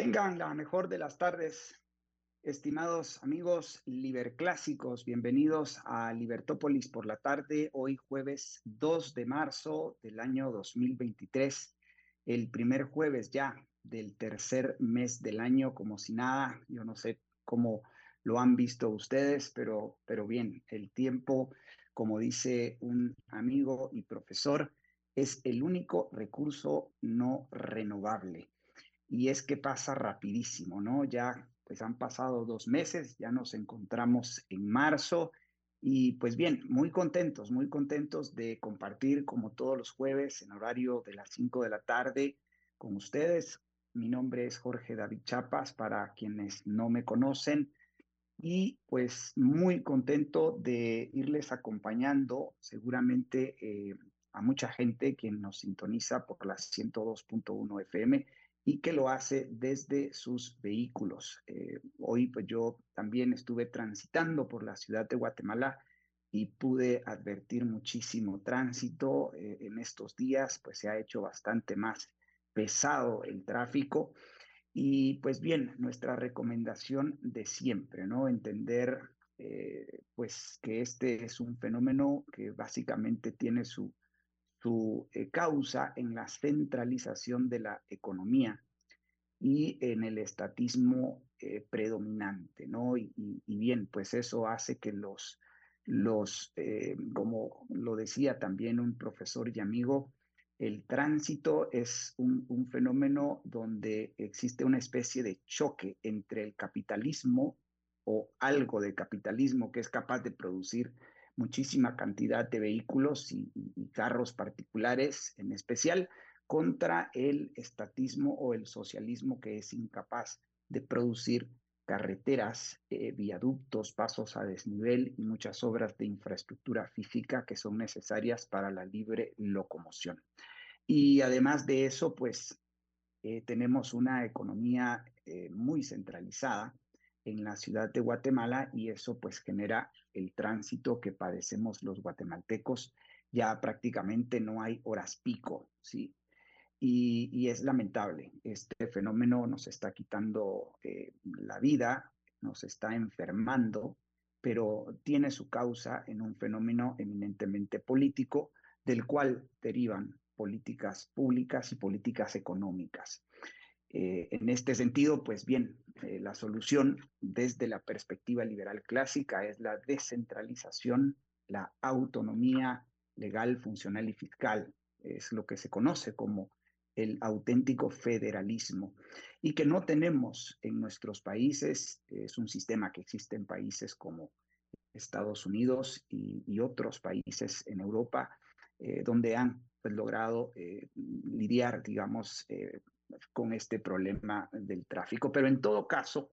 Tengan la mejor de las tardes, estimados amigos liberclásicos. Bienvenidos a Libertópolis por la tarde, hoy jueves 2 de marzo del año 2023, el primer jueves ya del tercer mes del año, como si nada. Yo no sé cómo lo han visto ustedes, pero, pero bien, el tiempo, como dice un amigo y profesor, es el único recurso no renovable y es que pasa rapidísimo, ¿no? Ya pues han pasado dos meses, ya nos encontramos en marzo y pues bien, muy contentos, muy contentos de compartir como todos los jueves en horario de las 5 de la tarde con ustedes. Mi nombre es Jorge David Chapas, para quienes no me conocen, y pues muy contento de irles acompañando seguramente eh, a mucha gente quien nos sintoniza por las 102.1 FM y que lo hace desde sus vehículos. Eh, hoy pues yo también estuve transitando por la ciudad de Guatemala y pude advertir muchísimo tránsito eh, en estos días, pues se ha hecho bastante más pesado el tráfico. Y pues bien, nuestra recomendación de siempre, ¿no? Entender eh, pues que este es un fenómeno que básicamente tiene su su eh, causa en la centralización de la economía y en el estatismo eh, predominante, ¿no? Y, bien, pues eso hace que los, los eh, como lo decía también un profesor y amigo, el tránsito es un, un, fenómeno donde existe una especie de choque entre el capitalismo o algo de capitalismo que es capaz de producir muchísima cantidad de vehículos y, carros particulares en especial contra el estatismo o el socialismo que es incapaz de producir carreteras, eh, viaductos, pasos a desnivel y muchas obras de infraestructura física que son necesarias para la libre locomoción. Y además de eso, pues eh, tenemos una economía eh, muy centralizada en la ciudad de Guatemala y eso pues genera el tránsito que padecemos los guatemaltecos. Ya prácticamente no hay horas pico, ¿sí? Y, es lamentable. Este fenómeno nos está quitando eh, la vida, nos está enfermando, pero tiene su causa en un fenómeno eminentemente político, del cual derivan políticas públicas y políticas económicas. Eh, en este sentido, pues bien, eh, la solución desde la perspectiva liberal clásica es la descentralización, la autonomía legal, funcional y fiscal. Es lo que se conoce como el auténtico federalismo y que no tenemos en nuestros países. Es un sistema que existe en países como Estados Unidos y, otros países en Europa, eh, donde han pues, logrado lidiar, digamos, con este problema del tráfico. Pero en todo caso,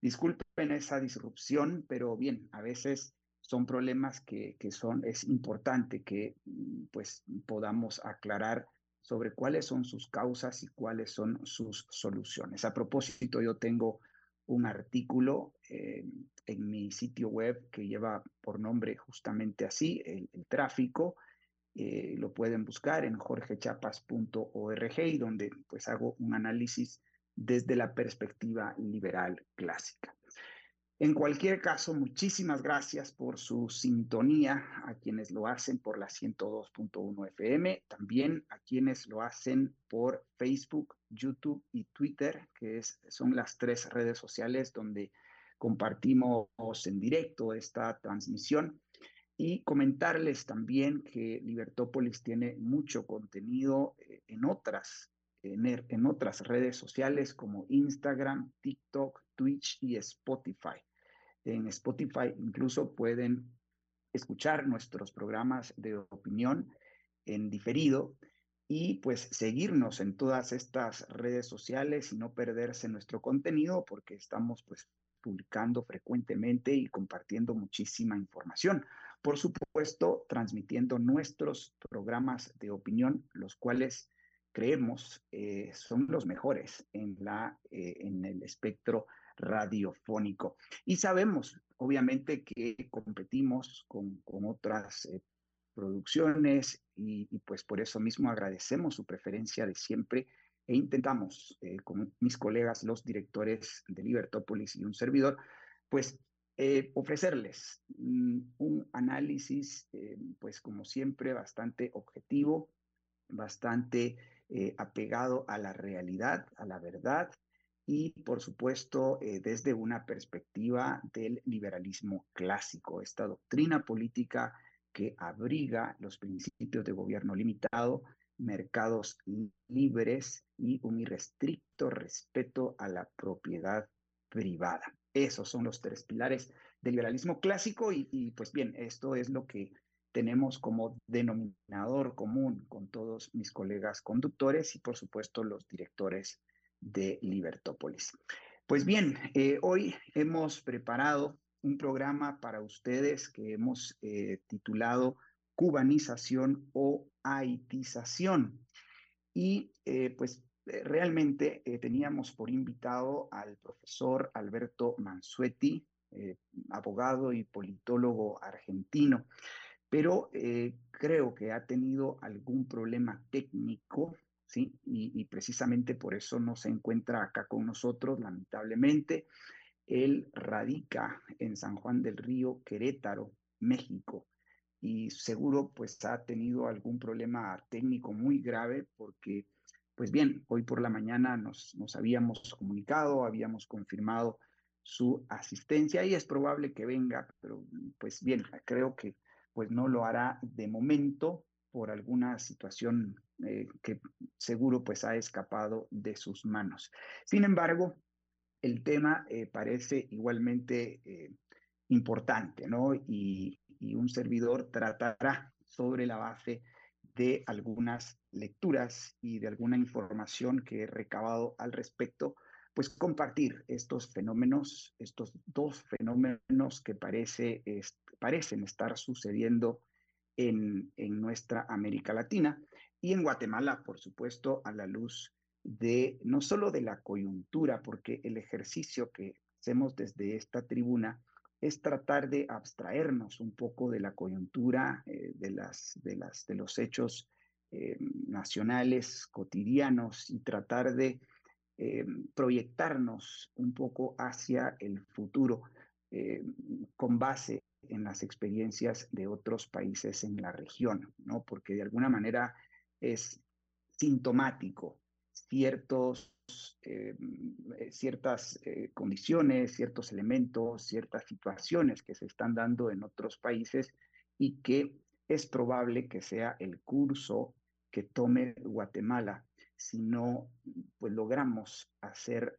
disculpen esa disrupción, pero bien, a veces son problemas que, que son, es importante que pues podamos aclarar sobre cuáles son sus causas y cuáles son sus soluciones. A propósito, yo tengo un artículo eh, en mi sitio web que lleva por nombre justamente así, el tráfico, eh, lo pueden buscar en jorgechapas.org y donde pues hago un análisis desde la perspectiva liberal clásica. En cualquier caso, muchísimas gracias por su sintonía a quienes lo hacen por la 102.1 FM, también a quienes lo hacen por Facebook, YouTube y Twitter, que son las tres redes sociales donde compartimos en directo esta transmisión. Y comentarles también que Libertópolis tiene mucho contenido eh, en otras, en, en otras redes sociales como Instagram, TikTok, Twitch y Spotify. En Spotify incluso pueden escuchar nuestros programas de opinión en diferido y pues seguirnos en todas estas redes sociales y no perderse nuestro contenido porque estamos pues publicando frecuentemente y compartiendo muchísima información. Por supuesto, transmitiendo nuestros programas de opinión, los cuales creemos eh, son los mejores en, la, eh, en el espectro radiofónico. Y sabemos, obviamente, que competimos con, con otras eh, producciones y, pues por eso mismo agradecemos su preferencia de siempre e intentamos con mis colegas, los directores de Libertópolis y un servidor, pues eh, ofrecerles mm, un análisis, eh, pues como siempre, bastante objetivo, bastante apegado a la realidad, a la verdad y, por supuesto, desde una perspectiva del liberalismo clásico, esta doctrina política que abriga los principios de gobierno limitado, mercados libres y un irrestricto respeto a la propiedad privada. Esos son los tres pilares del liberalismo clásico y, pues bien, esto es lo que tenemos como denominador común con todos mis colegas conductores y por supuesto los directores de Libertópolis. Pues bien, eh, hoy hemos preparado un programa para ustedes que hemos eh, titulado Cubanización o Haitización. Y eh, pues eh, realmente teníamos por invitado al profesor Alberto Mansuetti, abogado y politólogo argentino, pero creo que ha tenido algún problema técnico ¿sí? y, precisamente por eso no se encuentra acá con nosotros, lamentablemente. Él radica en San Juan del Río, Querétaro, México, y seguro pues ha tenido algún problema técnico muy grave porque, pues bien, hoy por la mañana nos, habíamos comunicado, habíamos confirmado su asistencia y es probable que venga, pero pues bien, creo que pues no lo hará de momento por alguna situación eh, que seguro pues ha escapado de sus manos. Sin embargo, el tema eh, parece igualmente eh, importante, ¿no? Y, un servidor tratará sobre la base de algunas lecturas y de alguna información que he recabado al respecto, pues compartir estos fenómenos, estos dos fenómenos que parece, parecen estar sucediendo en, en nuestra América Latina y en Guatemala, por supuesto, a la luz de no solo de la coyuntura, porque el ejercicio que hacemos desde esta tribuna es tratar de abstraernos un poco de la coyuntura, eh, de, las, de, las, de los hechos eh, nacionales cotidianos y tratar de eh, proyectarnos un poco hacia el futuro con base en las experiencias de otros países en la región, ¿no? Porque de alguna manera es sintomático ciertos, eh, eh, ciertas eh, condiciones, ciertos elementos, ciertas situaciones que se están dando en otros países y que es probable que sea el curso que tome Guatemala si no pues logramos hacer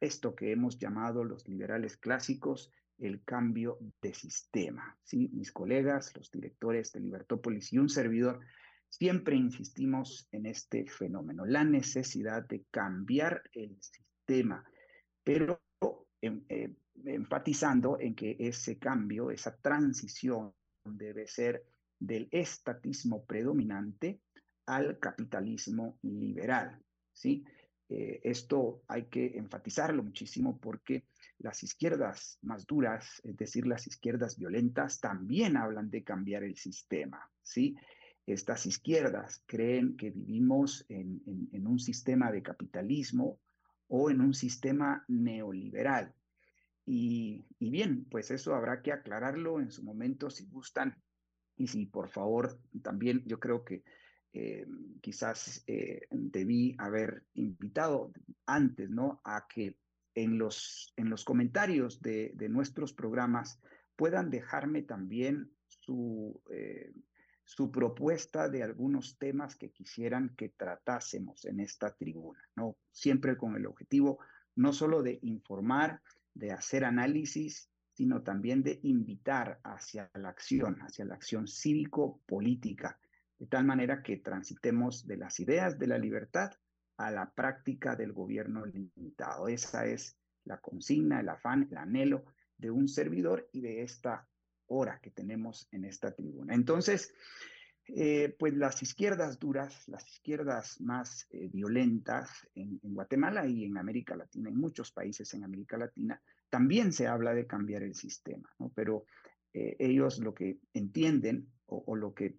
esto que hemos llamado los liberales clásicos el cambio de sistema. ¿sí? Mis colegas, los directores de Libertópolis y un servidor Siempre insistimos en este fenómeno, la necesidad de cambiar el sistema, pero eh, enfatizando en que ese cambio, esa transición debe ser del estatismo predominante al capitalismo liberal. ¿sí? Eh, esto hay que enfatizarlo muchísimo porque las izquierdas más duras, es decir, las izquierdas violentas, también hablan de cambiar el sistema. ¿sí? Estas izquierdas creen que vivimos en, un sistema de capitalismo o en un sistema neoliberal. Y, bien, pues eso habrá que aclararlo en su momento si gustan y si por favor también yo creo que eh, quizás eh, debí haber invitado antes, ¿no? A que en los, en los comentarios de, de nuestros programas puedan dejarme también su, eh, su propuesta de algunos temas que quisieran que tratásemos en esta tribuna, ¿no? Siempre con el objetivo no solo de informar, de hacer análisis, sino también de invitar hacia la acción, hacia la acción cívico-política, de tal manera que transitemos de las ideas de la libertad a la práctica del gobierno limitado. Esa es la consigna, el afán, el anhelo de un servidor y de esta hora que tenemos en esta tribuna. Entonces, eh, pues las izquierdas duras, las izquierdas más eh, violentas en, Guatemala y en América Latina, en muchos países en América Latina, también se habla de cambiar el sistema, pero eh, ellos lo que entienden o, lo que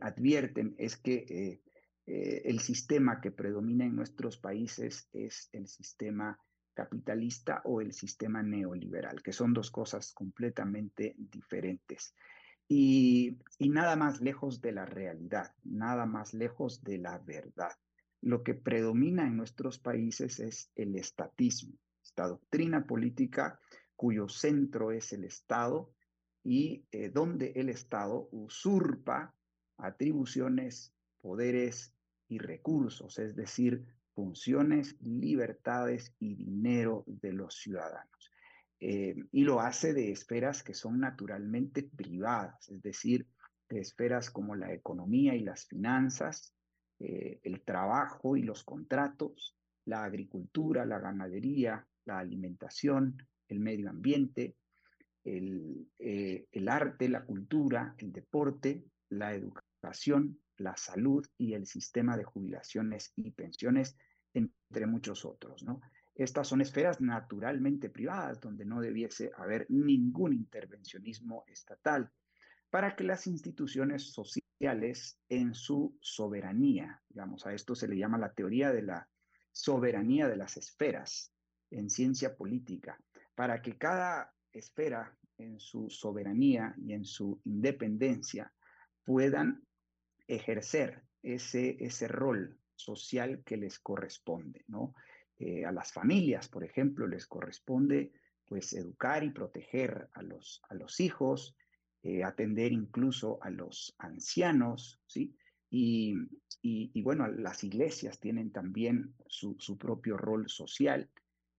advierten es que el sistema que predomina en nuestros países es el sistema capitalista o el sistema neoliberal, que son dos cosas completamente diferentes. Y, nada más lejos de la realidad, nada más lejos de la verdad. Lo que predomina en nuestros países es el estatismo, esta doctrina política cuyo centro es el Estado y eh, donde el Estado usurpa atribuciones, poderes y recursos, es decir, funciones, libertades y dinero de los ciudadanos. Eh, y lo hace de esferas que son naturalmente privadas, es decir, de esferas como la economía y las finanzas, eh, el trabajo y los contratos, la agricultura, la ganadería, la alimentación, el medio ambiente, el, eh, el arte, la cultura, el deporte, la educación, la salud y el sistema de jubilaciones y pensiones, entre muchos otros, ¿no? Estas son esferas naturalmente privadas donde no debiese haber ningún intervencionismo estatal para que las instituciones sociales en su soberanía, digamos, a esto se le llama la teoría de la soberanía de las esferas en ciencia política, para que cada esfera en su soberanía y en su independencia puedan ejercer ese, ese rol social que les corresponde, ¿no? Eh, a las familias, por ejemplo, les corresponde pues educar y proteger a los, a los hijos, eh, atender incluso a los ancianos, ¿sí? Y, y, bueno, las iglesias tienen también su, su propio rol social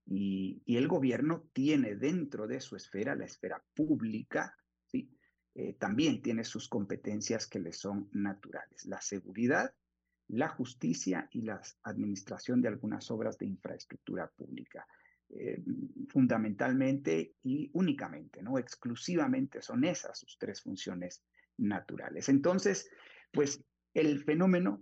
y, y, el gobierno tiene dentro de su esfera, la esfera pública, ¿sí? Eh, también tiene sus competencias que le son naturales. La seguridad la justicia y la administración de algunas obras de infraestructura pública. Eh, fundamentalmente y únicamente, no exclusivamente son esas sus tres funciones naturales. Entonces, pues el fenómeno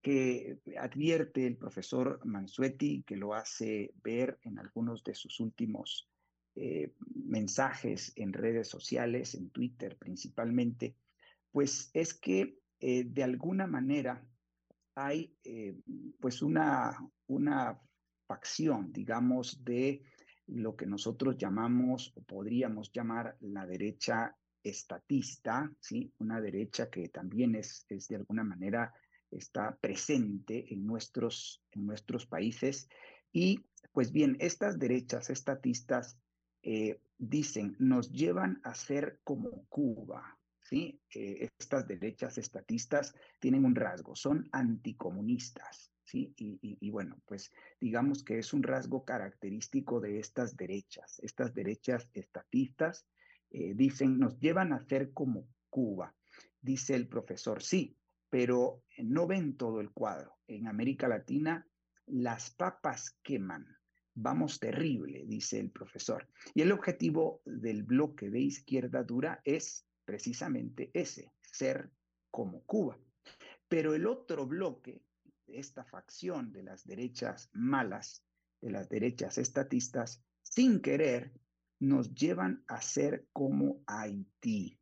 que advierte el profesor Mansuetti, que lo hace ver en algunos de sus últimos eh, mensajes en redes sociales, en Twitter principalmente, pues es que eh, de alguna manera hay eh, pues una, una facción, digamos, de lo que nosotros llamamos o podríamos llamar la derecha estatista, ¿sí? una derecha que también es, es de alguna manera está presente en nuestros, en nuestros países. Y pues bien, estas derechas estatistas eh, dicen, nos llevan a ser como Cuba, ¿sí? Eh, estas derechas estatistas tienen un rasgo, son anticomunistas, ¿sí? Y, bueno, pues digamos que es un rasgo característico de estas derechas. Estas derechas estatistas eh, dicen, nos llevan a ser como Cuba, dice el profesor, sí, pero no ven todo el cuadro. En América Latina las papas queman. Vamos terrible, dice el profesor. Y el objetivo del bloque de izquierda dura es precisamente ese, ser como Cuba. Pero el otro bloque esta facción de las derechas malas, de las derechas estatistas, sin querer, nos llevan a ser como Haití.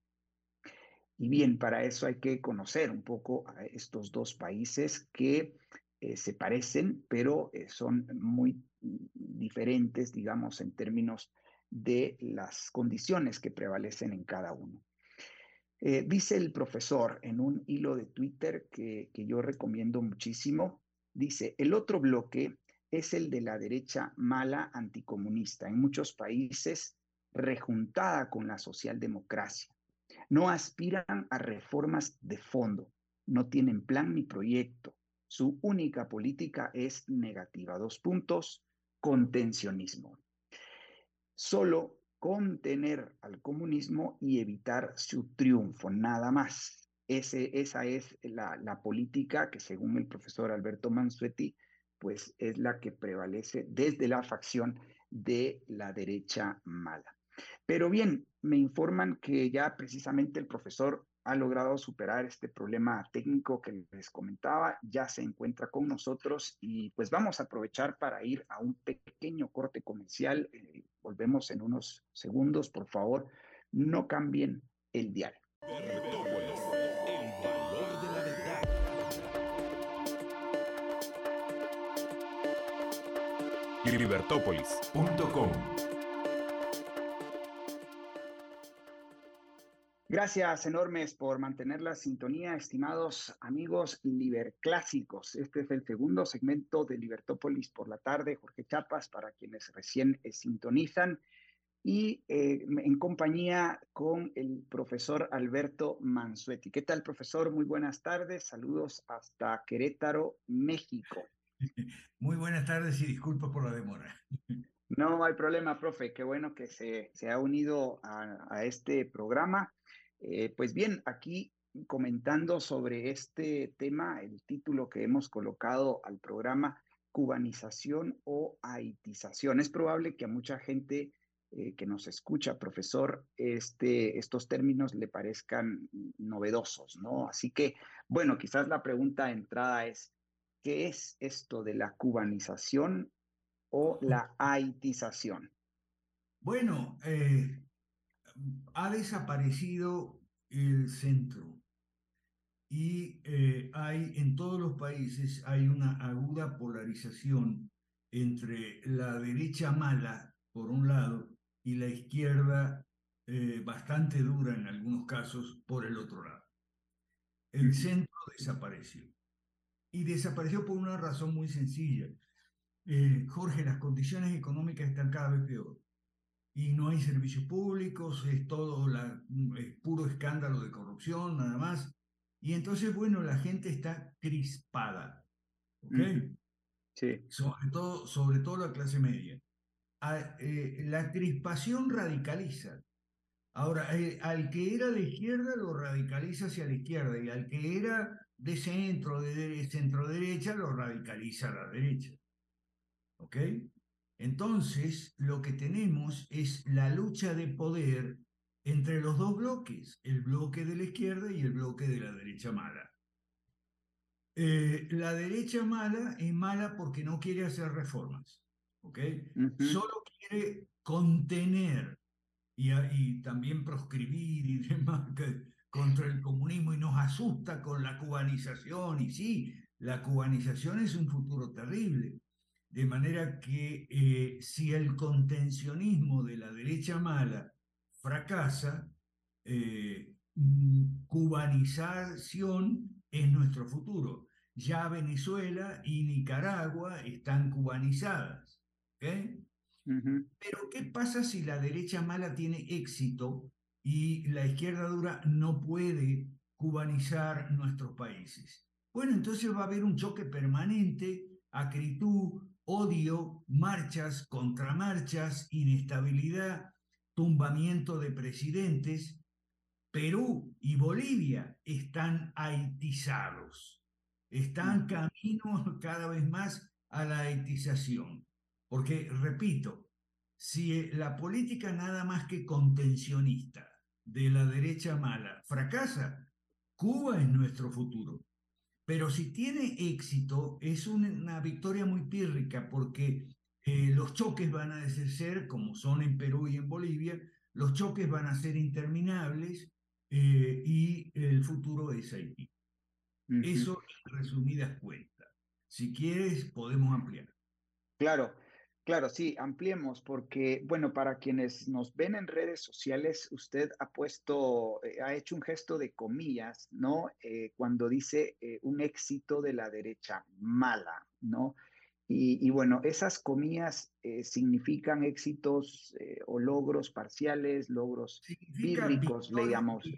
Y bien, para eso hay que conocer un poco a estos dos países que eh, se parecen, pero eh, son muy diferentes, digamos, en términos de las condiciones que prevalecen en cada uno. Eh, dice el profesor en un hilo de Twitter que, que yo recomiendo muchísimo, dice, el otro bloque es el de la derecha mala anticomunista, en muchos países rejuntada con la socialdemocracia. No aspiran a reformas de fondo, no tienen plan ni proyecto. Su única política es negativa. Dos puntos, contencionismo. Solo contener al comunismo y evitar su triunfo, nada más. Esa es la, la política que según el profesor Alberto Mansuetti, pues es la que prevalece desde la facción de la derecha mala. Pero bien, me informan que ya precisamente el profesor ha logrado superar este problema técnico que les comentaba, ya se encuentra con nosotros y pues vamos a aprovechar para ir a un pequeño corte comercial. Eh, volvemos en unos segundos, por favor, no cambien el dial. Libertópolis.com Gracias enormes por mantener la sintonía, estimados amigos liberclásicos. Este es el segundo segmento de Libertópolis por la tarde. Jorge Chapas, para quienes recién eh, sintonizan, y eh, en compañía con el profesor Alberto Mansuetti. ¿Qué tal, profesor? Muy buenas tardes. Saludos hasta Querétaro, México. Muy buenas tardes y disculpas por la demora. No hay problema, profe. Qué bueno que se, se ha unido a, a este programa. Eh, pues bien, aquí comentando sobre este tema, el título que hemos colocado al programa, cubanización o haitización. Es probable que a mucha gente eh, que nos escucha, profesor, este, estos términos le parezcan novedosos, ¿no? Así que, bueno, quizás la pregunta de entrada es, ¿qué es esto de la cubanización o la haitización? Bueno, eh, ha desaparecido el centro y eh, hay en todos los países hay una aguda polarización entre la derecha mala por un lado y la izquierda eh, bastante dura en algunos casos por el otro lado. El centro desapareció y desapareció por una razón muy sencilla. Eh, Jorge, las condiciones económicas están cada vez peor y no hay servicios públicos, es todo la, es puro escándalo de corrupción, nada más. Y entonces, bueno, la gente está crispada, ¿ok? Sí. Sobre todo, sobre todo la clase media. Eh, la crispación radicaliza. Ahora, eh, al que era de izquierda lo radicaliza hacia la izquierda y al que era de centro, de centro derecha, lo radicaliza a la derecha. ¿Ok? Entonces, lo que tenemos es la lucha de poder entre los dos bloques, el bloque de la izquierda y el bloque de la derecha mala. Eh, la derecha mala es mala porque no quiere hacer reformas, ¿ok? Solo quiere contener y, y, también proscribir y demás contra el comunismo y nos asusta con la cubanización. Y sí, la cubanización es un futuro terrible. De manera que eh, si el contencionismo de la derecha mala fracasa, eh, mm, cubanización es nuestro futuro. Ya Venezuela y Nicaragua están cubanizadas. Pero ¿qué pasa si la derecha mala tiene éxito y la izquierda dura no puede cubanizar nuestros países? Bueno, entonces va a haber un choque permanente, acritud, odio, marchas, contramarchas, inestabilidad, tumbamiento de presidentes. Perú y Bolivia están haitizados, están camino cada vez más a la haitización. Porque, repito, si la política nada más que contencionista de la derecha mala fracasa, Cuba es nuestro futuro. Pero si tiene éxito, es una victoria muy pírrica porque eh, los choques van a ser, como son en Perú y en Bolivia, los choques van a ser interminables eh, y el futuro es Haití. Eso en resumidas cuentas. Si quieres, podemos ampliar. Claro, Claro, sí, ampliemos porque, bueno, para quienes nos ven en redes sociales, usted ha puesto, eh, ha hecho un gesto de comillas, ¿no? Eh, cuando dice eh, un éxito de la derecha mala, ¿no? Y, bueno, esas comillas significan éxitos o logros parciales, logros pírricos, le llamamos.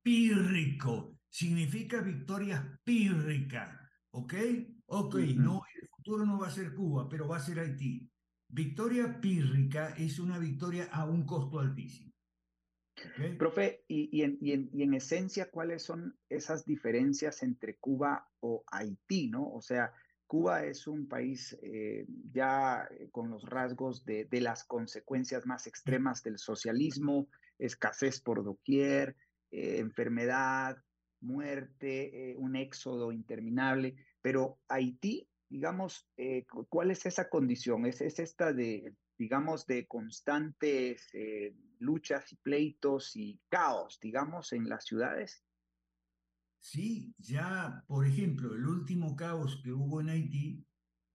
Pírrico, significa victorias pírricas, ¿ok? Ok, no, el futuro no va a ser Cuba, pero va a ser Haití. Victoria pírrica es una victoria a un costo altísimo. Profe, y, en, y, en, y, en, esencia, ¿cuáles son esas diferencias entre Cuba o Haití? ¿no? O sea, Cuba es un país eh, ya eh, con los rasgos de, de, las consecuencias más extremas del socialismo, escasez por doquier, eh, enfermedad, muerte, un éxodo interminable, pero Haití, digamos, ¿cuál es esa condición? ¿Es, es esta de, digamos, de constantes luchas y pleitos y caos, digamos, en las ciudades? Sí, ya, por ejemplo, el último caos que hubo en Haití,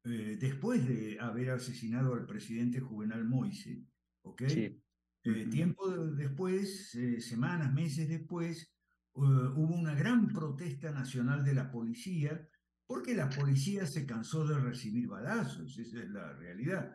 eh, después de haber asesinado al presidente Juvenal Moise, ¿ok? Sí. Eh, tiempo después, eh, semanas, meses después, hubo una gran protesta nacional de la policía, porque la policía se cansó de recibir balazos, esa es la realidad.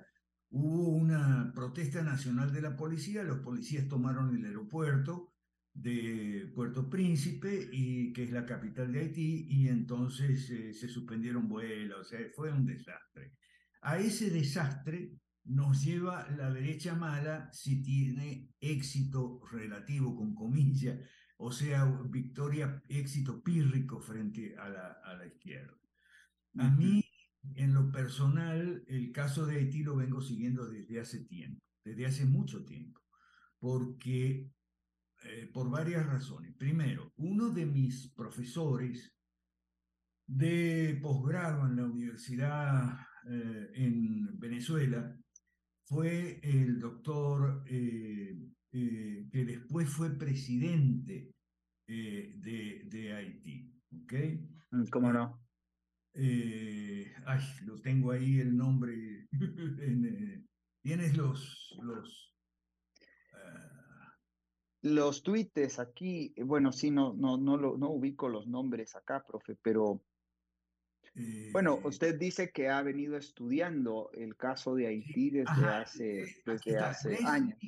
Hubo una protesta nacional de la policía, los policías tomaron el aeropuerto, de Puerto Príncipe, y, que es la capital de Haití, y entonces eh, se suspendieron vuelos, o sea, fue un desastre. A ese desastre nos lleva la derecha mala si tiene éxito relativo, con comillas, o sea, victoria, éxito pírrico frente a la, a la izquierda. A mí, en lo personal, el caso de Haití lo vengo siguiendo desde hace tiempo, desde hace mucho tiempo, porque eh, por varias razones. Primero, uno de mis profesores de posgrado en la universidad eh, en Venezuela fue el doctor eh, que después fue presidente de, de, Haití. ¿okay? Mm, ¿Cómo no? Ay, lo tengo ahí el nombre. Tienes los, los los tweets aquí, bueno, sí, no, no, no, lo, no ubico los nombres acá, profe, pero bueno, eh, usted dice que ha venido estudiando el caso de Haití desde hace, eh, desde hace años.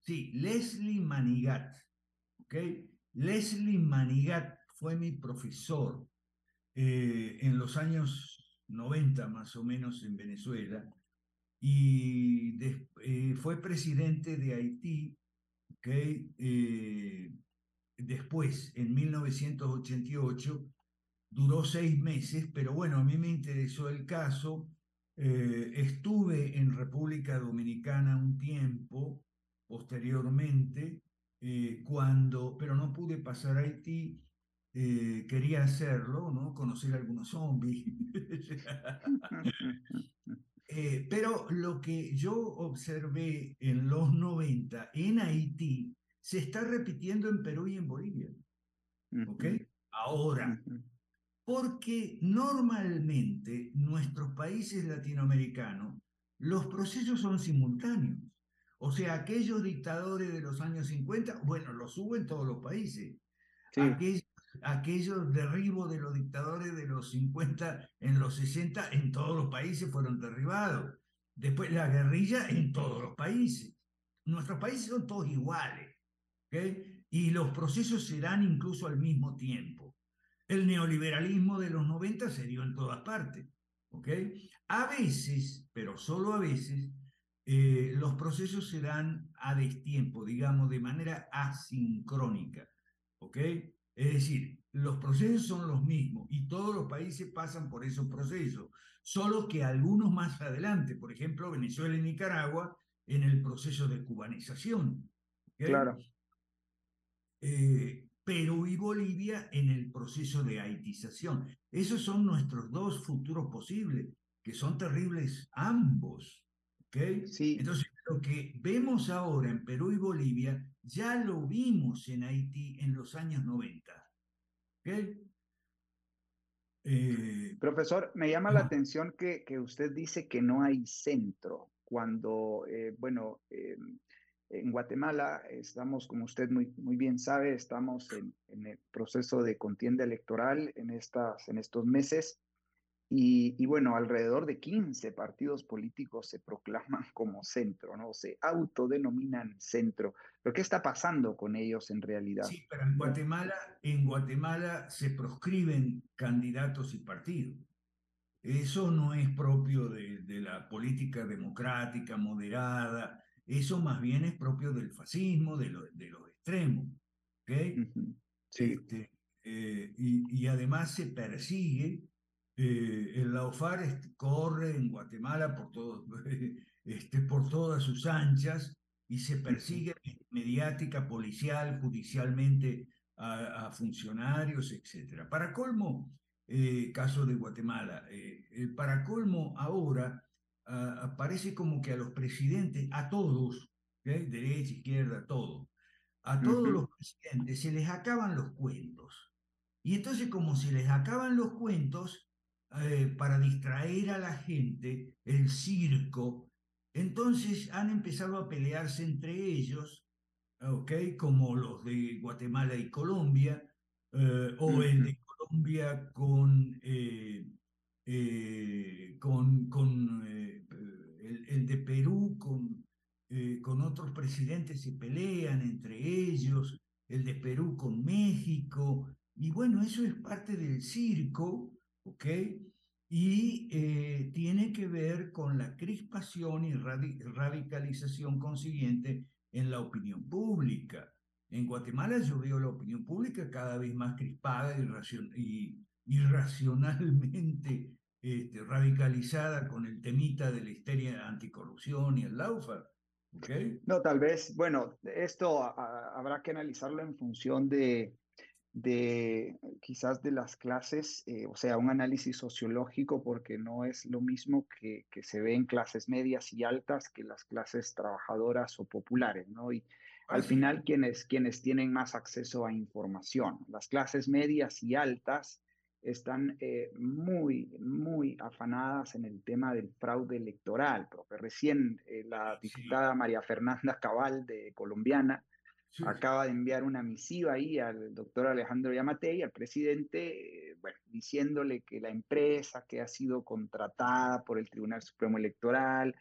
Sí, Leslie Manigat, ¿ok? Leslie Manigat fue mi profesor eh, en los años 90 más o menos en Venezuela y fue presidente de Haití eh, después, en 1988, duró seis meses, pero bueno, a mí me interesó el caso. Eh, estuve en República Dominicana un tiempo posteriormente, eh, cuando, pero no pude pasar a Haití. Quería hacerlo, ¿no? Conocer algunos zombies. Eh, pero lo que yo observé en los 90 en Haití se está repitiendo en Perú y en Bolivia. ¿Ok? Ahora, porque normalmente nuestros países latinoamericanos, los procesos son simultáneos. O sea, aquellos dictadores de los años 50, bueno, los hubo en todos los países. Aquellos aquellos derribos de los dictadores de los 50 en los 60 en todos los países fueron derribados. Después la guerrilla en todos los países. Nuestros países son todos iguales. Y los procesos se dan incluso al mismo tiempo. El neoliberalismo de los 90 se dio en todas partes. A veces, pero solo a veces, eh, los procesos se dan a destiempo, digamos, de manera asincrónica. ¿ok? Es decir, los procesos son los mismos y todos los países pasan por esos procesos, solo que algunos más adelante, por ejemplo, Venezuela y Nicaragua, en el proceso de cubanización. Claro. Eh, Perú y Bolivia en el proceso de haitización. Esos son nuestros dos futuros posibles, que son terribles ambos. ¿okay? Sí. Entonces, lo que vemos ahora en Perú y Bolivia, ya lo vimos en Haití en los años 90. Eh, Profesor, me llama la atención que, que, usted dice que no hay centro, cuando, eh, bueno, em, en Guatemala estamos, como usted muy, muy bien sabe, estamos en, en, el proceso de contienda electoral en, estas, en estos meses y, bueno, alrededor de 15 partidos políticos se proclaman como centro, ¿no? Se autodenominan centro. ¿Pero qué está pasando con ellos en realidad? Sí, pero en Guatemala, en Guatemala se proscriben candidatos y partidos. Eso no es propio de, de la política democrática moderada, eso más bien es propio del fascismo, de, de los extremo. ¿okay? Este, eh, y, además se persigue. Eh, el Laufar corre en Guatemala por, todo, este, por todas sus anchas y se persigue mediática, policial, judicialmente a, funcionarios, etc. Para colmo, eh, caso de Guatemala, para colmo ahora parece como que a los presidentes, a todos, derecha, izquierda, todo, a todos los presidentes se les acaban los cuentos. Y entonces como se les acaban los cuentos, eh, para distraer a la gente, el circo, entonces han empezado a pelearse entre ellos, ¿ok? Como los de Guatemala y Colombia, eh, o el de Colombia con, eh, con, con el, el, de Perú con con otros presidentes se pelean entre ellos, el de Perú con México, y bueno, eso es parte del circo, ¿ok? Y eh, tiene que ver con la crispación y radicalización consiguiente en la opinión pública. En Guatemala yo veo la opinión pública cada vez más crispada y, irracionalmente este, radicalizada con el temita de la histeria anticorrupción y el laufa. No, tal vez, bueno, esto habrá que analizarlo en función de, de quizás de las clases, eh, o sea, un análisis sociológico, porque no es lo mismo que, que, se ve en clases medias y altas que las clases trabajadoras o populares, ¿no? Y al final, quienes, quienes tienen más acceso a información, las clases medias y altas están eh, muy, muy afanadas en el tema del fraude electoral, porque recién eh, la diputada María Fernanda Cabal de Colombiana acaba de enviar una misiva ahí al doctor Alejandro Yamatei, al presidente, eh, bueno, diciéndole que la empresa que ha sido contratada por el Tribunal Supremo Electoral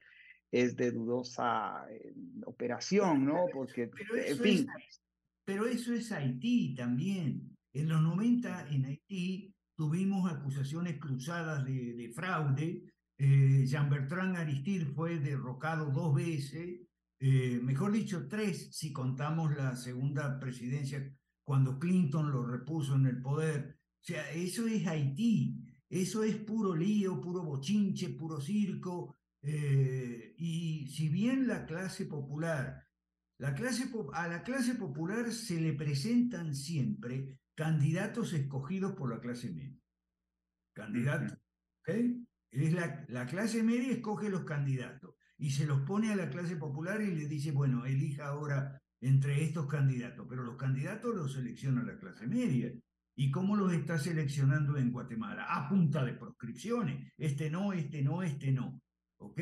es de dudosa operación, ¿no? Porque, en fin. pero eso es Haití también. En los 90 en Haití tuvimos acusaciones cruzadas de, fraude. Eh, Jean Bertrand Aristide fue derrocado dos veces, eh, mejor dicho, tres si contamos la segunda presidencia cuando Clinton lo repuso en el poder. O sea, eso es Haití, eso es puro lío, puro bochinche, puro circo. Eh, y si bien la clase popular, la clase, a la clase popular se le presentan siempre candidatos escogidos por la clase media. Candidatos. Es la, la clase media escoge los candidatos y se los pone a la clase popular y le dice, bueno, elija ahora entre estos candidatos, pero los candidatos los selecciona la clase media. ¿Y cómo los está seleccionando en Guatemala? A punta de proscripciones. Este no, este no, este no. ¿Ok?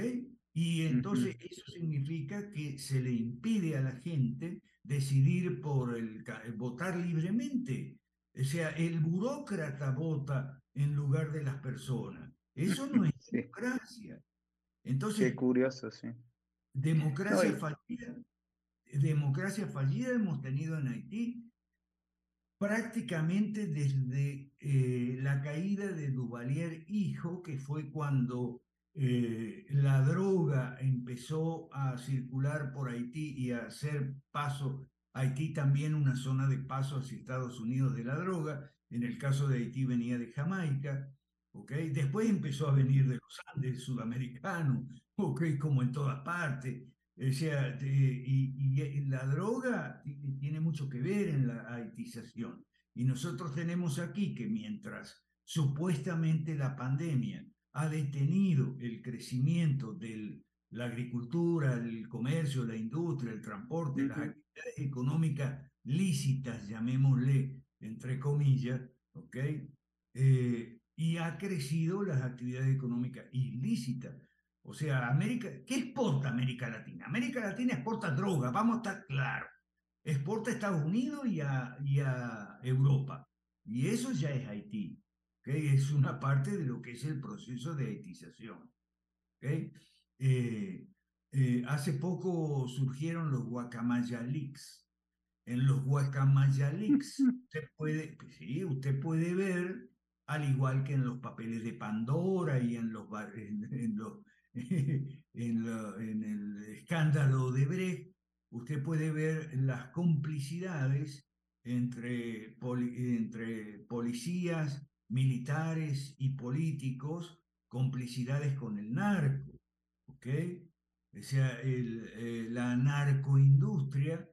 Y entonces eso significa que se le impide a la gente decidir por el, votar libremente. O sea, el burócrata vota en lugar de las personas. Eso no es democracia. Entonces, Qué curioso, sí. Democracia fallida. Democracia fallida hemos tenido en Haití prácticamente desde eh, la caída de Duvalier hijo, que fue cuando eh, la droga empezó a circular por Haití y a hacer paso Haití también una zona de paso hacia Estados Unidos de la droga. En el caso de Haití venía de Jamaica. ¿Okay? Después empezó a venir de los Andes sudamericanos, ¿okay? como en todas partes. O sea, y, la droga tiene mucho que ver en la haitización. Y nosotros tenemos aquí que mientras supuestamente la pandemia ha detenido el crecimiento de la agricultura, el comercio, la industria, el transporte, las económicas lícitas, llamémosle, entre comillas, ¿ok? Eh, y ha crecido las actividades económicas ilícitas. O sea, América, ¿qué exporta América Latina? América Latina exporta droga, vamos a estar claros. Exporta a Estados Unidos y a, y a Europa. Y eso ya es Haití. ¿okay? Es una parte de lo que es el proceso de haitización. Eh, eh, hace poco surgieron los guacamayalics. En los guacamayalics usted puede, sí, usted puede ver, al igual que en los papeles de Pandora y en, los, en, el escándalo de Brecht, usted puede ver las complicidades entre, policías, militares y políticos, complicidades con el narco. O sea, eh, la narcoindustria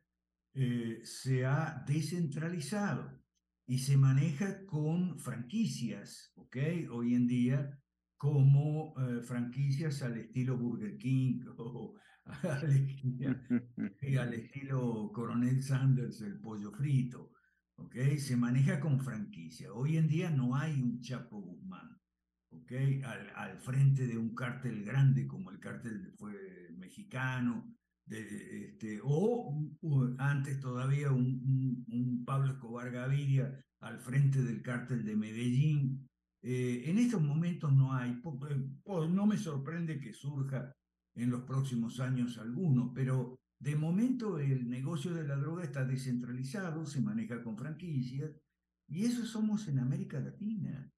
eh, se ha descentralizado y se maneja con franquicias, ¿ok? Hoy en día, como eh, franquicias al estilo Burger King o al, estilo Coronel Sanders, el pollo frito, ¿ok? Se maneja con franquicia. Hoy en día no hay un Chapo Guzmán, ¿ok? Al, al frente de un cártel grande como el cártel fue mexicano, este, o, antes todavía un, un, Pablo Escobar Gaviria al frente del cártel de Medellín. Eh, en estos momentos no hay, no me sorprende que surja en los próximos años alguno, pero de momento el negocio de la droga está descentralizado, se maneja con franquicias, y eso somos en América Latina.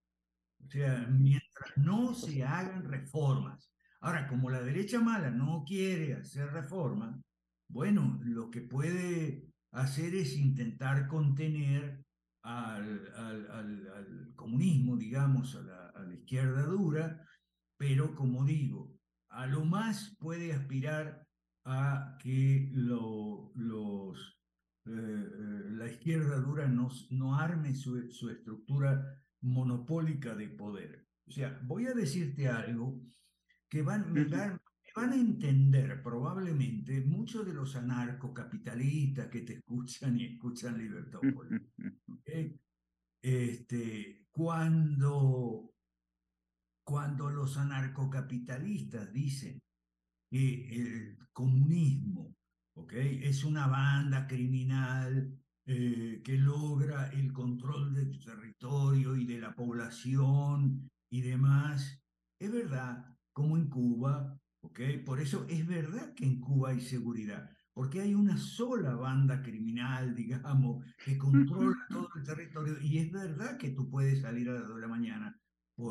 O sea, mientras no se hagan reformas Ahora, como la derecha mala no quiere hacer reforma, bueno, lo que puede hacer es intentar contener al, comunismo, digamos, a la, izquierda dura, pero como digo, a lo más puede aspirar a que los, eh, eh, la izquierda dura no, no arme su, su estructura monopólica de poder. O sea, voy a decirte algo que van, van, a entender probablemente muchos de los anarcocapitalistas que te escuchan y escuchan Libertópolis. Este, cuando, cuando los anarcocapitalistas dicen que el comunismo ¿okay? es una banda criminal eh, que logra el control del territorio y de la población y demás, es verdad, como en Cuba, ¿ok? Por eso es verdad que en Cuba hay seguridad, porque hay una sola banda criminal, digamos, que controla todo el territorio, y es verdad que tú puedes salir a las 2 de la mañana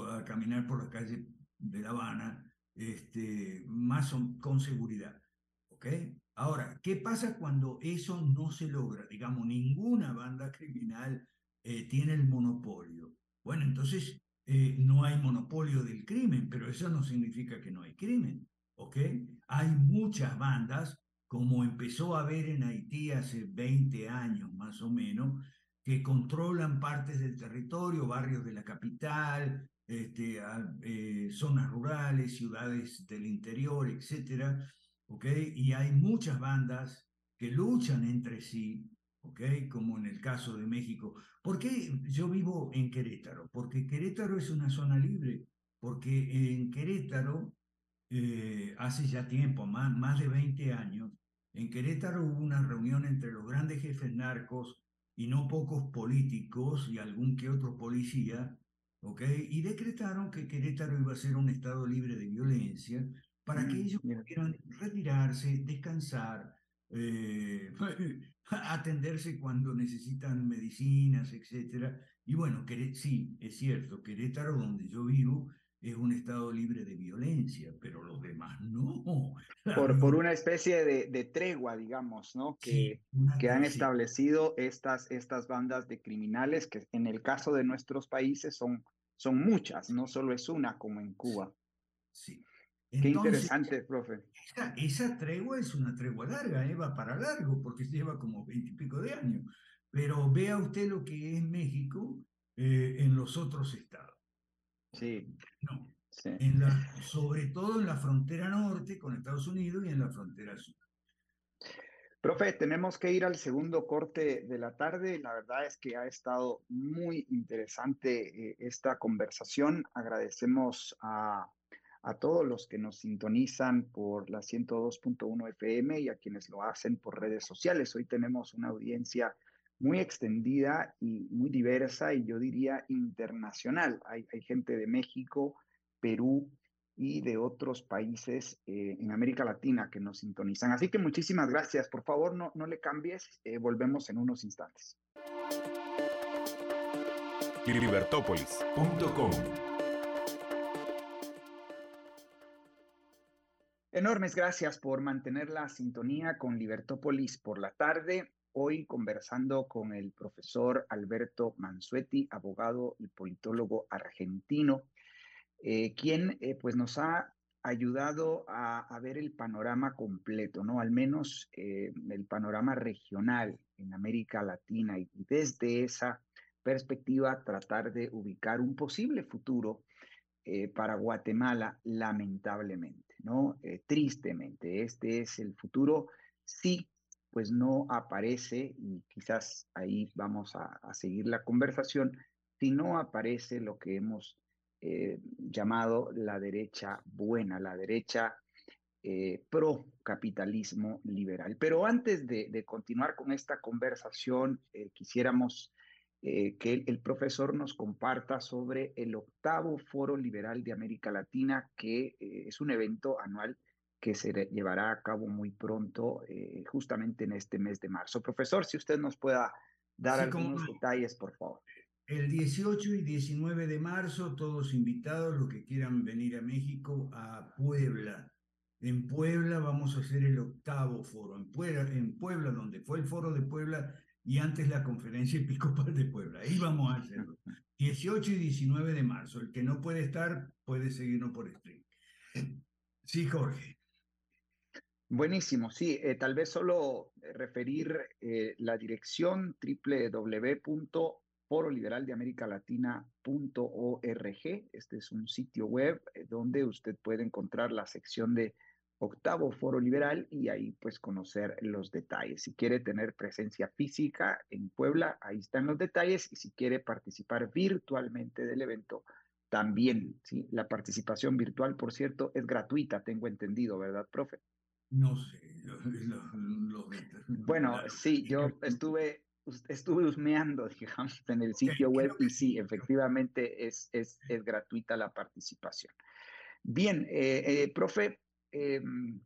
a caminar por la calle de La Habana, este, más con seguridad, ¿ok? Ahora, ¿qué pasa cuando eso no se logra? Digamos, ninguna banda criminal eh, tiene el monopolio. Bueno, entonces eh, no hay monopolio del crimen, pero eso no significa que no hay crimen, ¿ok? Hay muchas bandas, como empezó a haber en Haití hace 20 años más o menos, que controlan partes del territorio, barrios de la capital, este, eh, zonas rurales, ciudades del interior, etcétera, ¿ok? Y hay muchas bandas que luchan entre sí ¿ok? Como en el caso de México. ¿Por qué yo vivo en Querétaro? Porque Querétaro es una zona libre, porque en Querétaro, eh, hace ya tiempo, más, más de 20 años, en Querétaro hubo una reunión entre los grandes jefes narcos y no pocos políticos y algún que otro policía, ¿ok? Y decretaron que Querétaro iba a ser un estado libre de violencia para que mm, ellos pudieran retirarse, descansar, eh, atenderse cuando necesitan medicinas, etc. Y bueno, sí, es cierto, Querétaro, donde yo vivo, es un estado libre de violencia, pero los demás no. Por, por una especie de, tregua, digamos, ¿no? Que, que han establecido estas, estas bandas de criminales, que en el caso de nuestros países son, son muchas, no solo es una como en Cuba. Sí. Qué interesante, profe. Esa, tregua es una tregua larga, ¿eh? va para largo, porque lleva como veintipico de años. Pero vea usted lo que es México eh, en los otros estados. Sí. No. En la, sobre todo en la frontera norte con Estados Unidos y en la frontera sur. Profe, tenemos que ir al segundo corte de la tarde. La verdad es que ha estado muy interesante eh, esta conversación. Agradecemos a a todos los que nos sintonizan por la 102.1 FM y a quienes lo hacen por redes sociales. Hoy tenemos una audiencia muy extendida y muy diversa y yo diría internacional. Hay, gente de México, Perú y de otros países eh, en América Latina que nos sintonizan. Así que muchísimas gracias. Por favor, no, no le cambies. Eh, volvemos en unos instantes. Enormes gracias por mantener la sintonía con Libertópolis por la tarde. Hoy conversando con el profesor Alberto Mansuetti, abogado y politólogo argentino, eh, quien eh, pues nos ha ayudado a, ver el panorama completo, ¿no? Al menos eh, el panorama regional en América Latina y desde esa perspectiva tratar de ubicar un posible futuro para Guatemala, lamentablemente, ¿no? tristemente, este es el futuro, sí, pues no aparece, y quizás ahí vamos a, seguir la conversación, si no aparece lo que hemos eh, llamado la derecha buena, la derecha eh, pro capitalismo liberal. Pero antes de, continuar con esta conversación, eh, quisiéramos que el, profesor nos comparta sobre el octavo Foro Liberal de América Latina, que es un evento anual que se llevará a cabo muy pronto, justamente en este mes de marzo. Profesor, si usted nos pueda dar algunos detalles, por favor. El 18 y 19 de marzo, todos invitados, los que quieran venir a México, a Puebla. En Puebla vamos a hacer el octavo foro, en Puebla, en Puebla, donde fue el foro de Puebla y antes la conferencia episcopal de Puebla. Ahí vamos a hacerlo. 18 y 19 de marzo. El que no puede estar, puede seguirnos por stream. Sí, Jorge. Buenísimo, sí, eh, tal vez solo referir eh, la dirección www Foro Liberal de América Latina.org. Este es un sitio web eh, donde usted puede encontrar la sección de octavo Foro Liberal y ahí pues conocer los detalles. Si quiere tener presencia física en Puebla, ahí están los detalles y si quiere participar virtualmente del evento, también, ¿sí? La participación virtual, por cierto, es gratuita, tengo entendido, ¿verdad, profe? No sé. bueno, sí, yo estuve estuve husmeando, digamos, en el sitio web y sí, efectivamente es, es, es gratuita la participación. Bien, eh, eh, profe, em,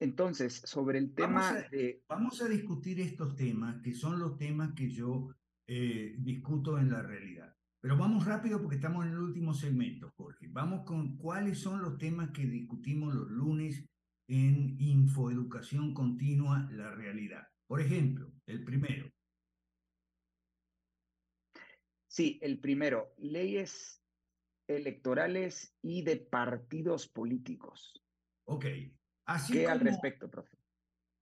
entonces, sobre el tema vamos a, de... Vamos a discutir estos temas, que son los temas que yo eh, discuto en la realidad. Pero vamos rápido porque estamos en el último segmento, Jorge. Vamos con cuáles son los temas que discutimos los lunes en Infoeducación Continua, la realidad. Por ejemplo, el primero, Sí, el primero, leyes electorales y de partidos políticos. Ok. Así ¿Qué al respecto, profe?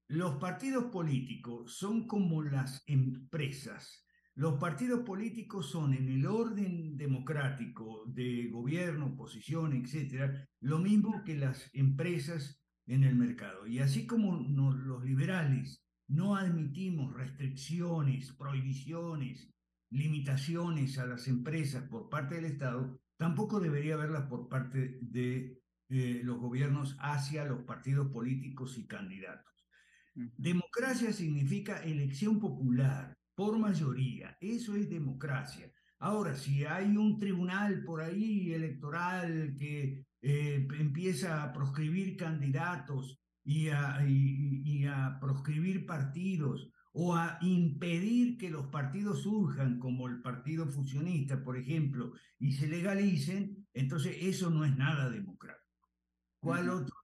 Los partidos políticos son como las empresas. Los partidos políticos son en el orden democrático de gobierno, oposición, etcétera, lo mismo que las empresas en el mercado. Y así como los liberales no admitimos restricciones, prohibiciones, limitaciones a las empresas por parte del Estado, tampoco debería haberlas por parte de eh, los gobiernos hacia los partidos políticos y candidatos. Democracia significa elección popular por mayoría, eso es democracia. Ahora, si hay un tribunal por ahí electoral que eh, empieza a proscribir candidatos y a, y a proscribir partidos o a impedir que los partidos surjan, como el Partido Fusionista, por ejemplo, y se legalicen, entonces eso no es nada democrático. ¿Cuál otro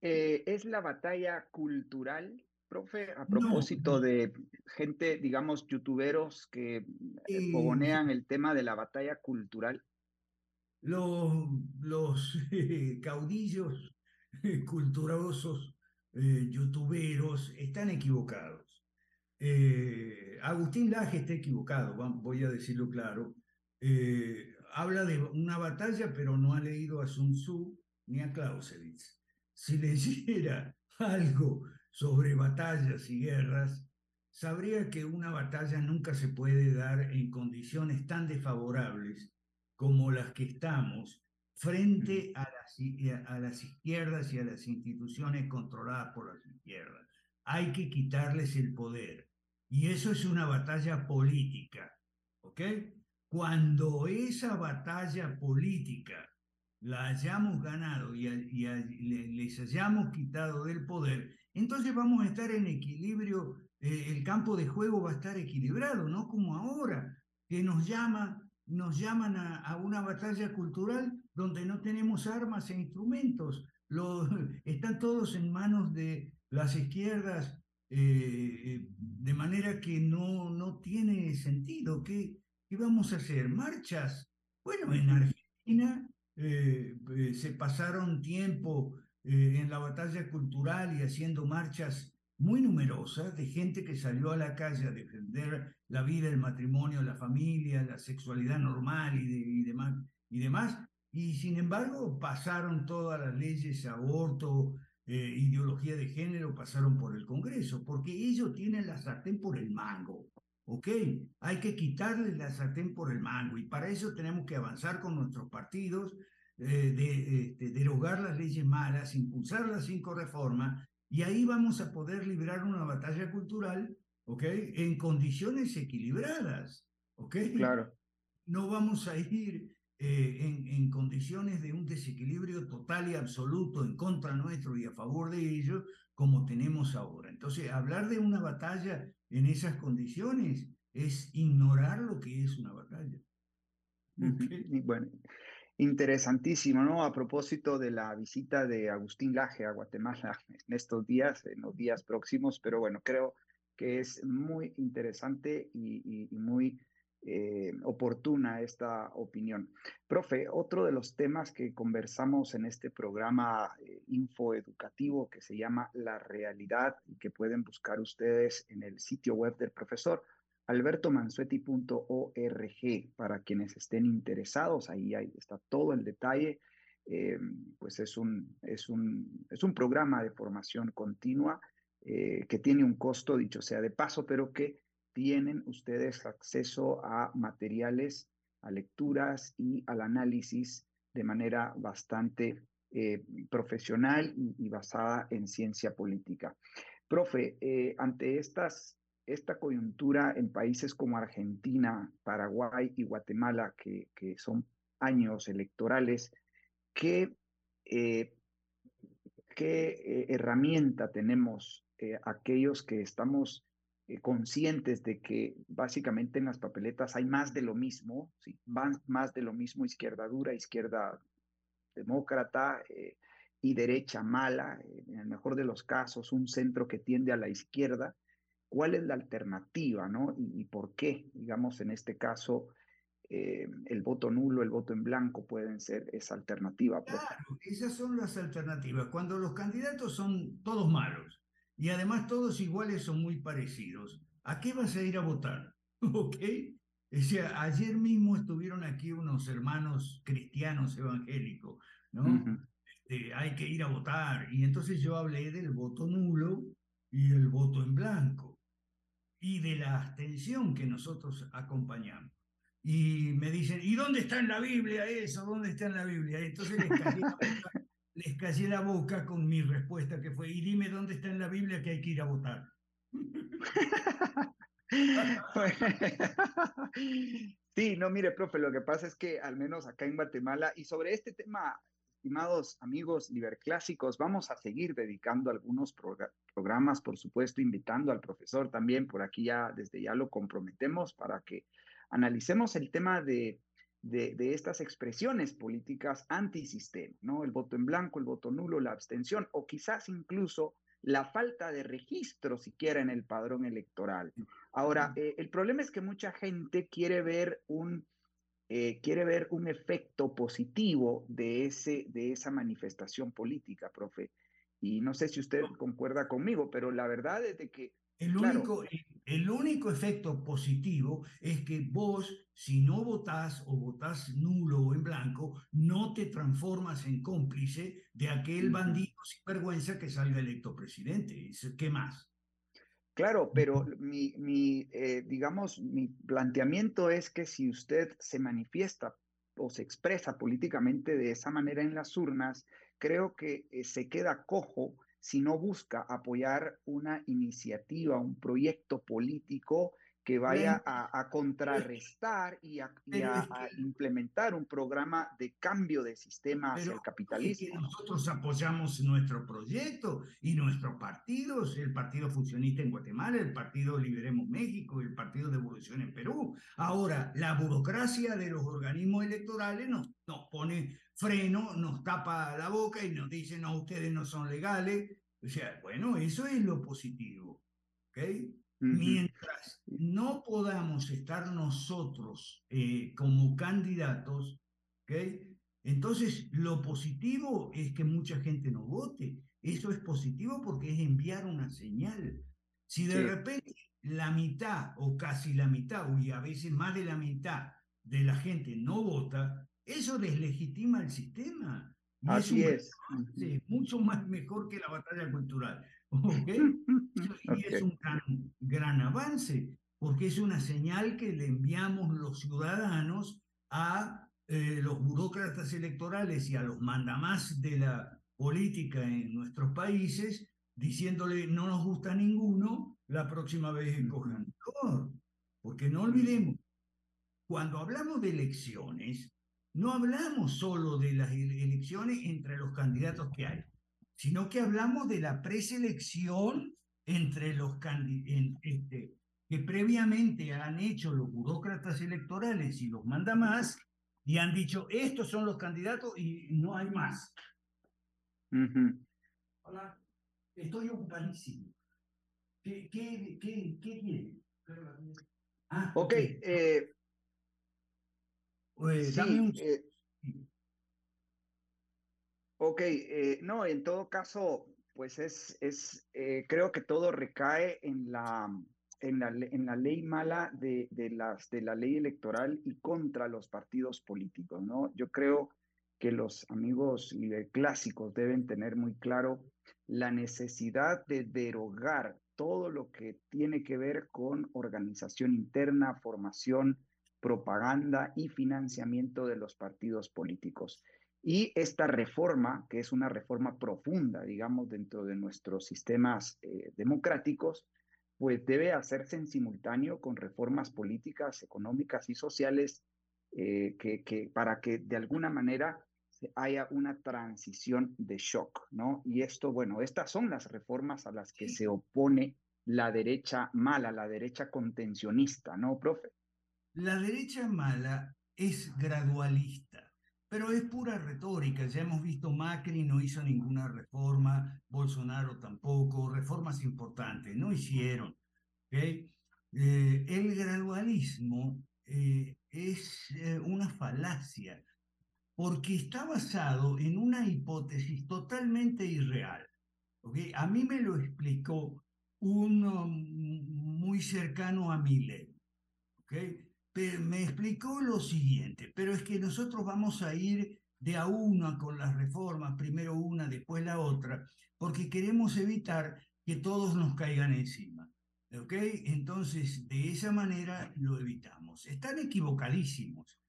eh, es la batalla cultural, profe, a propósito de gente, digamos, youtuberos que eh, el tema de la batalla cultural. Los, los caudillos culturosos eh, youtuberos están equivocados. Eh, Agustín Laje está equivocado, voy a decirlo claro. Eh, habla de una batalla, pero no ha leído a Sun Tzu ni a Clausewitz. Si leyera algo sobre batallas y guerras, sabría que una batalla nunca se puede dar en condiciones tan desfavorables como las que estamos frente a las, a las izquierdas y a las instituciones controladas por las izquierdas. Hay que quitarles el poder. Y eso es una batalla política. ¿Ok? Cuando esa batalla política la hayamos ganado y, les hayamos quitado del poder, entonces vamos a estar en equilibrio, eh, el campo de juego va a estar equilibrado, no como ahora, que nos llama nos llaman a, una batalla cultural donde no tenemos armas e instrumentos. están todos en manos de las izquierdas, eh, de manera que no, no tiene sentido. ¿Qué, ¿Qué vamos a hacer? ¿Marchas? Bueno, en Argentina eh, eh, se pasaron tiempo en la batalla cultural y haciendo marchas muy numerosas de gente que salió a la calle a defender la vida, el matrimonio, la familia, la sexualidad normal y, demás, y demás. Y sin embargo pasaron todas las leyes, aborto, eh, ideología de género, pasaron por el Congreso, porque ellos tienen la sartén por el mango. ¿Ok? Hay que quitarles la sartén por el mango y para eso tenemos que avanzar con nuestros partidos, eh, de, este, derogar las leyes malas, impulsar las cinco reformas y ahí vamos a poder librar una batalla cultural, ¿ok? En condiciones equilibradas, ¿ok? Claro. No vamos a ir eh, en, en, condiciones de un desequilibrio total y absoluto en contra nuestro y a favor de ellos, como tenemos ahora. Entonces, hablar de una batalla en esas condiciones es ignorar lo que es una batalla. Okay. Bueno, Interesantísimo, ¿no? A propósito de la visita de Agustín Laje a Guatemala en estos días, en los días próximos, pero bueno, creo que es muy interesante y, muy eh, oportuna esta opinión. Profe, otro de los temas que conversamos en este programa eh, infoeducativo que se llama La Realidad y que pueden buscar ustedes en el sitio web del profesor albertomansueti.org para quienes estén interesados, ahí, ahí está todo el detalle. Eh, pues es un, es, un, es un programa de formación continua eh, que tiene un costo, dicho sea de paso, pero que tienen ustedes acceso a materiales, a lecturas y al análisis de manera bastante eh, profesional y, basada en ciencia política. Profe, ante estas esta coyuntura en países como Argentina, Paraguay y Guatemala, que, son años electorales, ¿qué, eh, qué eh, herramienta tenemos eh, aquellos que estamos conscientes de que básicamente en las papeletas hay más de lo mismo, ¿sí? más, más de lo mismo izquierda dura, izquierda demócrata y derecha mala, en el mejor de los casos, un centro que tiende a la izquierda? cuál es la alternativa, ¿no? Y, por qué, digamos, en este caso, eh, el voto nulo, el voto en blanco pueden ser esa alternativa. Claro, esas son las alternativas. Cuando los candidatos son todos malos y además todos iguales son muy parecidos, ¿a qué vas a ir a votar? ¿Ok? O sea, ayer mismo estuvieron aquí unos hermanos cristianos evangélicos, ¿no? Este, hay que ir a votar. Y entonces yo hablé del voto nulo y el voto en blanco y de la abstención que nosotros acompañamos. Y me dicen, ¿y dónde está en la Biblia eso? ¿Dónde está en la Biblia? Entonces les les callé la boca con mi respuesta que fue, y dime dónde está en la Biblia que hay que ir a votar. Sí, no, mire, profe, lo que pasa es que al menos acá en Guatemala, y sobre este tema estimados amigos liberclásicos, vamos a seguir dedicando algunos programas, por supuesto, invitando al profesor también, por aquí ya, desde ya lo comprometemos para que analicemos el tema de, de, de estas expresiones políticas antisistema, ¿no? El voto en blanco, el voto nulo, la abstención, o quizás incluso la falta de registro siquiera en el padrón electoral. Ahora, eh, el problema es que mucha gente quiere ver un eh, quiere ver un efecto positivo de, ese, de esa manifestación política, profe. Y no sé si usted concuerda conmigo, pero la verdad es de que... El único, el único efecto positivo es que vos, si no votás o votás nulo o en blanco, no te transformas en cómplice de aquel bandido sin vergüenza que salga electo presidente. ¿Qué más? Claro, pero mi, mi eh, digamos, mi planteamiento es que si usted se manifiesta o se expresa políticamente de esa manera en las urnas, creo que eh, se queda cojo si no busca apoyar una iniciativa, un proyecto político que vaya a, contrarrestar y, a, implementar un programa de cambio de sistema hacia el capitalismo. nosotros apoyamos nuestro proyecto y nuestros partidos, el Partido Fusionista en Guatemala, el Partido Liberemos México, el Partido de Evolución en Perú. Ahora, la burocracia de los organismos electorales nos, nos pone freno, nos tapa la boca y nos dice, no, ustedes no son legales. O sea, bueno, eso es lo positivo. ¿ok?, Mientras no podamos estar nosotros eh, como candidatos, ¿okay? entonces lo positivo es que mucha gente no vote. Eso es positivo porque es enviar una señal. Si de repente la mitad o casi la mitad, y a veces más de la mitad de la gente no vota, eso deslegitima el sistema. Así es. mucho más mejor que la batalla cultural. Y es un gran, avance, porque es una señal que le enviamos los ciudadanos a eh, los burócratas electorales y a los mandamás de la política en nuestros países, diciéndole no nos gusta ninguno, la próxima vez escojan mejor. Porque no olvidemos, cuando hablamos de elecciones, no hablamos solo de las elecciones entre los candidatos que hay, sino que hablamos de la preselección entre los candidatos este, que previamente han hecho los burócratas electorales y los mandamás y han dicho, estos son los candidatos y no hay más. Hola, estoy ocupadísimo. ¿Qué, qué, qué, qué quiere? Ah, ok, eh, pues, eh, ok, eh, no, en todo caso, pues es, es eh, creo que todo recae en la, en la, en la ley mala de, de, las, de la ley electoral y contra los partidos políticos, ¿no? Yo creo que los amigos clásicos deben tener muy claro la necesidad de derogar todo lo que tiene que ver con organización interna, formación, propaganda y financiamiento de los partidos políticos. Y esta reforma, que es una reforma profunda, digamos, dentro de nuestros sistemas eh, democráticos, pues debe hacerse en simultáneo con reformas políticas, económicas y sociales eh, que, que, para que de alguna manera haya una transición de shock, ¿no? Y esto, bueno, estas son las reformas a las que se opone la derecha mala, la derecha contencionista, ¿no, profe? La derecha mala es gradualista, pero es pura retórica. Ya hemos visto Macri no hizo ninguna reforma, Bolsonaro tampoco, reformas importantes, no hicieron. Eh, el gradualismo eh, es eh, una falacia porque está basado en una hipótesis totalmente irreal. A mí me lo explicó uno muy cercano a Millet. ¿okay? Me explicó lo siguiente, pero es que nosotros vamos a ir de a una con las reformas, primero una, después la otra, porque queremos evitar que todos nos caigan encima. ¿Ok? Entonces, de esa manera lo evitamos. Están equivocadísimos.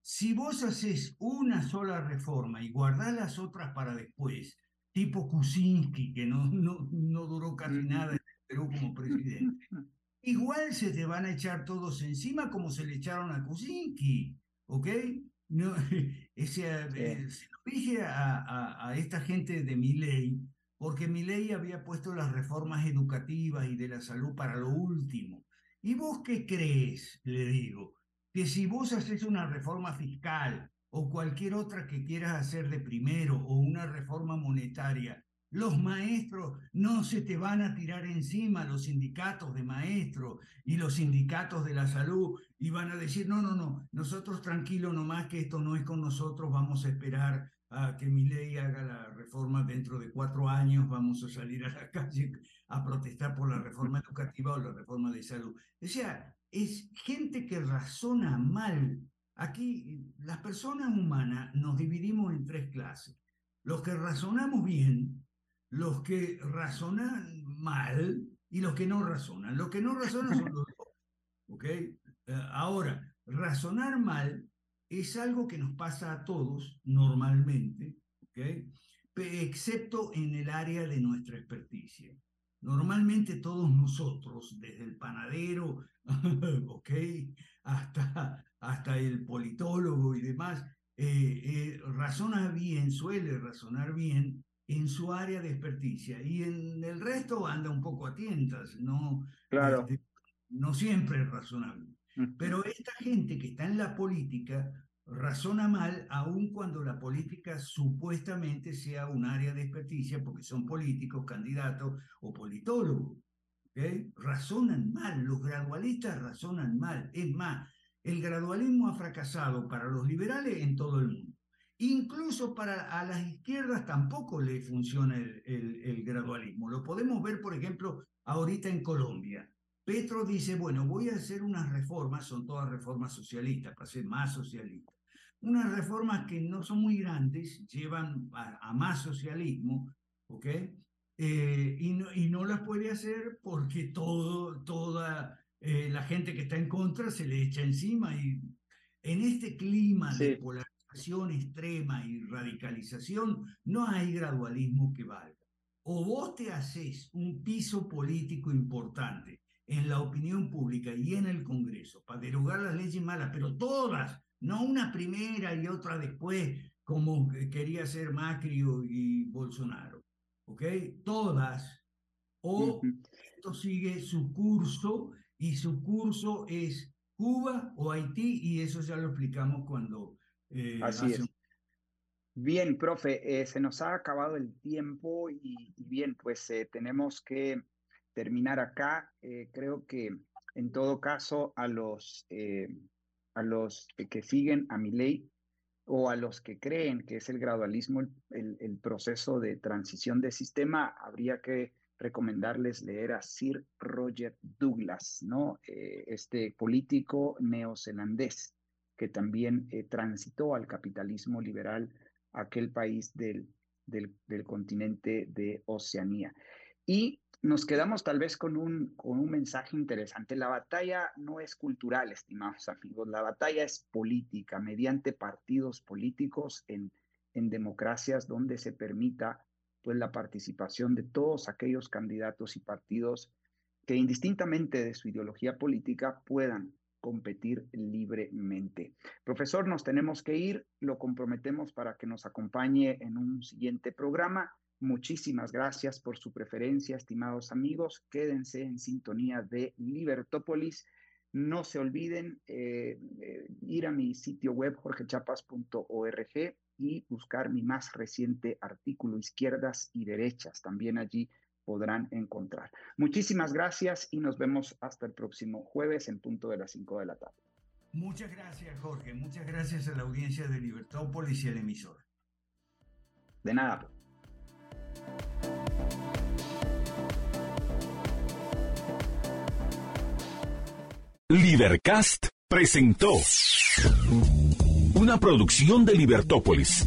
Si vos haces una sola reforma y guardás las otras para después, tipo Kuczynski, que no, no, no duró casi nada en Perú como presidente, igual se te van a echar todos encima como se le echaron a Kuczynski, ¿ok? No, ese, eh, se lo dije a, a, esta gente de mi ley, porque mi ley había puesto las reformas educativas y de la salud para lo último. ¿Y vos qué crees? Le digo, que si vos haces una reforma fiscal o cualquier otra que quieras hacer de primero o una reforma monetaria, los maestros no se te van a tirar encima, los sindicatos de maestros y los sindicatos de la salud, y van a decir, no, no, no, nosotros tranquilo nomás que esto no es con nosotros, vamos a esperar a que mi ley haga la reforma dentro de cuatro años, vamos a salir a la calle a protestar por la reforma educativa o la reforma de salud. O sea, es gente que razona mal. Aquí las personas humanas nos dividimos en tres clases. Los que razonamos bien, los que razonan mal y los que no razonan. Los que no razonan son los dos. ¿Ok? Eh, ahora, razonar mal es algo que nos pasa a todos normalmente, ¿ok? Excepto en el área de nuestra experticia. Normalmente todos nosotros, desde el panadero, ok, hasta, hasta el politólogo y demás, eh, eh, razona bien, suele razonar bien en su área de experticia y en el resto anda un poco a tientas, no, claro. Este, no siempre es razonable. Pero esta gente que está en la política razona mal aun cuando la política supuestamente sea un área de experticia porque son políticos, candidatos o politólogos. ¿okay? Razonan mal, los gradualistas razonan mal. Es más, el gradualismo ha fracasado para los liberales en todo el mundo. Incluso para a las izquierdas tampoco le funciona el, el, gradualismo. Lo podemos ver, por ejemplo, ahorita en Colombia. Petro dice, bueno, voy a hacer unas reformas, son todas reformas socialistas, para ser más socialista. Unas reformas que no son muy grandes, llevan a, más socialismo, ¿ok? Eh, y, no, y no las puede hacer porque todo, toda eh, la gente que está en contra se le echa encima y en este clima de polarización extrema y radicalización no hay gradualismo que valga. O vos te haces un piso político importante en la opinión pública y en el Congreso para derogar las leyes malas, pero todas, no una primera y otra después, como quería hacer Macri y Bolsonaro, ¿ok? Todas. O esto sigue su curso y su curso es Cuba o Haití y eso ya lo explicamos cuando... Eh, Así es. Bien, profe, eh, se nos ha acabado el tiempo y, bien, pues eh, tenemos que terminar acá. creo que en todo caso a los, a los que siguen a mi ley o a los que creen que es el gradualismo el, el proceso de transición de sistema, habría que recomendarles leer a Sir Roger Douglas, ¿no? Este político neozelandés que también eh, transitó al capitalismo liberal, aquel país del, del, del, continente de Oceanía. Y nos quedamos tal vez con un, con un mensaje interesante. La batalla no es cultural, estimados amigos, la batalla es política, mediante partidos políticos en, en democracias donde se permita pues la participación de todos aquellos candidatos y partidos que indistintamente de su ideología política puedan competir libremente. Profesor, nos tenemos que ir, lo comprometemos para que nos acompañe en un siguiente programa. Muchísimas gracias por su preferencia, estimados amigos. Quédense en sintonía de Libertópolis. No se olviden eh, eh, ir a mi sitio web jorgechapas.org y buscar mi más reciente artículo, Izquierdas y Derechas. También allí podrán encontrar. Muchísimas gracias y nos vemos hasta el próximo jueves en punto de las 5 de la tarde. Muchas gracias, Jorge. Muchas gracias a la audiencia de Libertópolis y al emisor. De nada. Libercast presentó una producción de Libertópolis.